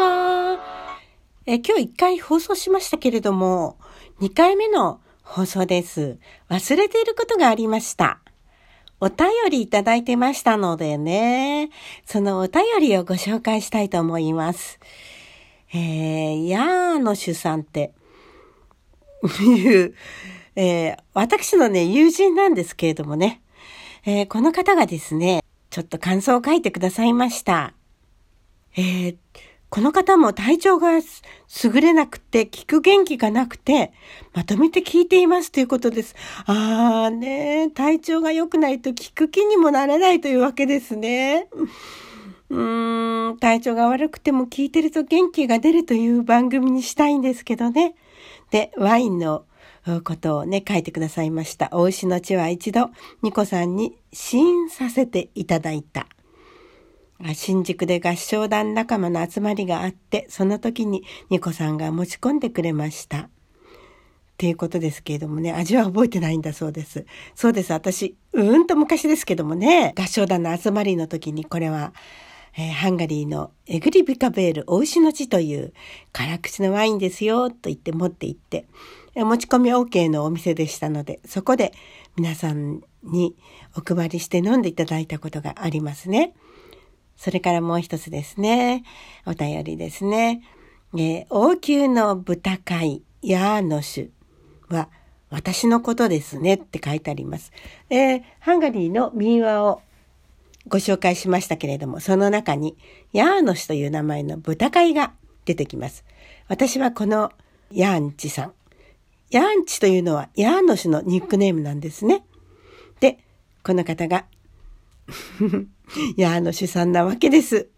はえ今日1回放送しましたけれども、2回目の放送です。忘れていることがありました。お便りいただいてましたのでね、そのお便りをご紹介したいと思います。えー、ヤーノシュさんっていう、えー、私のね、友人なんですけれどもね、えー、この方がですね、ちょっと感想を書いてくださいました。えー、この方も体調が優れなくて、聞く元気がなくて、まとめて聞いていますということです。あーね、体調が良くないと聞く気にもなれないというわけですね。うーん、体調が悪くても聞いてると元気が出るという番組にしたいんですけどね。で、ワインのことをね、書いてくださいました。お牛の地は一度、ニコさんに試飲させていただいた。新宿で合唱団仲間の集まりがあって、その時にニコさんが持ち込んでくれました。っていうことですけれどもね、味は覚えてないんだそうです。そうです。私、うーんと昔ですけどもね、合唱団の集まりの時にこれは、えー、ハンガリーのエグリビカベールお牛の地という辛口のワインですよと言って持って行って、持ち込み OK のお店でしたので、そこで皆さんにお配りして飲んでいただいたことがありますね。それからもう一つですね。お便りですね。えー、王宮の豚飼ヤーノシュは私のことですねって書いてあります。えー、ハンガリーの民話をご紹介しましたけれども、その中にヤーノシュという名前の豚飼いが出てきます。私はこのヤーンチさん。ヤーンチというのはヤーノシュのニックネームなんですね。で、この方が いや、あの主産なわけです。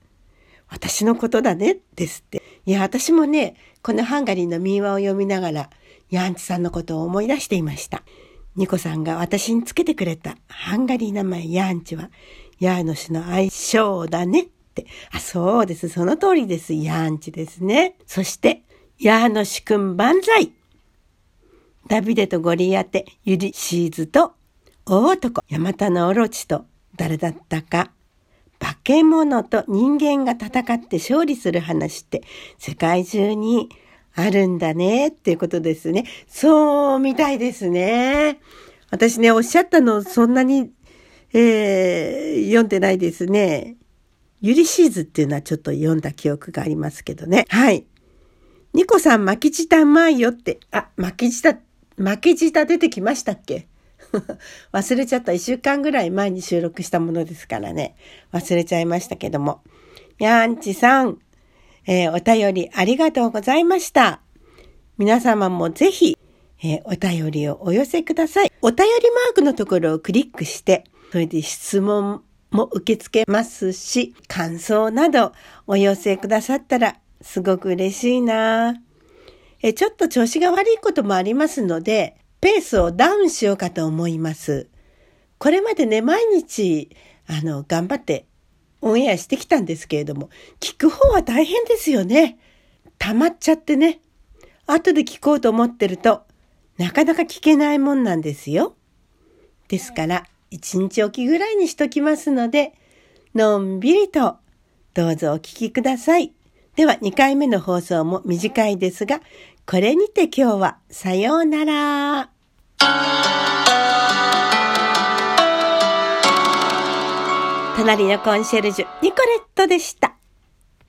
私のことだね、ですって。いや、私もね、このハンガリーの民話を読みながら、ヤンチさんのことを思い出していました。ニコさんが私につけてくれたハンガリー名前ヤンチは、ヤーノシの愛称だねって。あ、そうです。その通りです。ヤンチですね。そして、ヤーノシくん万歳ダビデとゴリアテ、ユリシーズと大男、ヤマタのオロチと誰だったか。化け物と人間が戦って勝利する話って世界中にあるんだねっていうことですね。そうみたいですね。私ね、おっしゃったのそんなに、えー、読んでないですね。ユリシーズっていうのはちょっと読んだ記憶がありますけどね。はい。ニコさん巻き舌うまいよって。あ、巻き舌、巻き舌出てきましたっけ？忘れちゃった。一週間ぐらい前に収録したものですからね。忘れちゃいましたけども。やんちさん、えー、お便りありがとうございました。皆様もぜひ、えー、お便りをお寄せください。お便りマークのところをクリックして、それで質問も受け付けますし、感想などお寄せくださったらすごく嬉しいなえちょっと調子が悪いこともありますので、ペースをダウンしようかと思います。これまでね、毎日、あの、頑張ってオンエアしてきたんですけれども、聞く方は大変ですよね。溜まっちゃってね。後で聞こうと思ってると、なかなか聞けないもんなんですよ。ですから、一日おきぐらいにしときますので、のんびりと、どうぞお聞きください。では、2回目の放送も短いですが、これにて今日は、さようなら。隣のコンシェルジュ、ニコレットでした。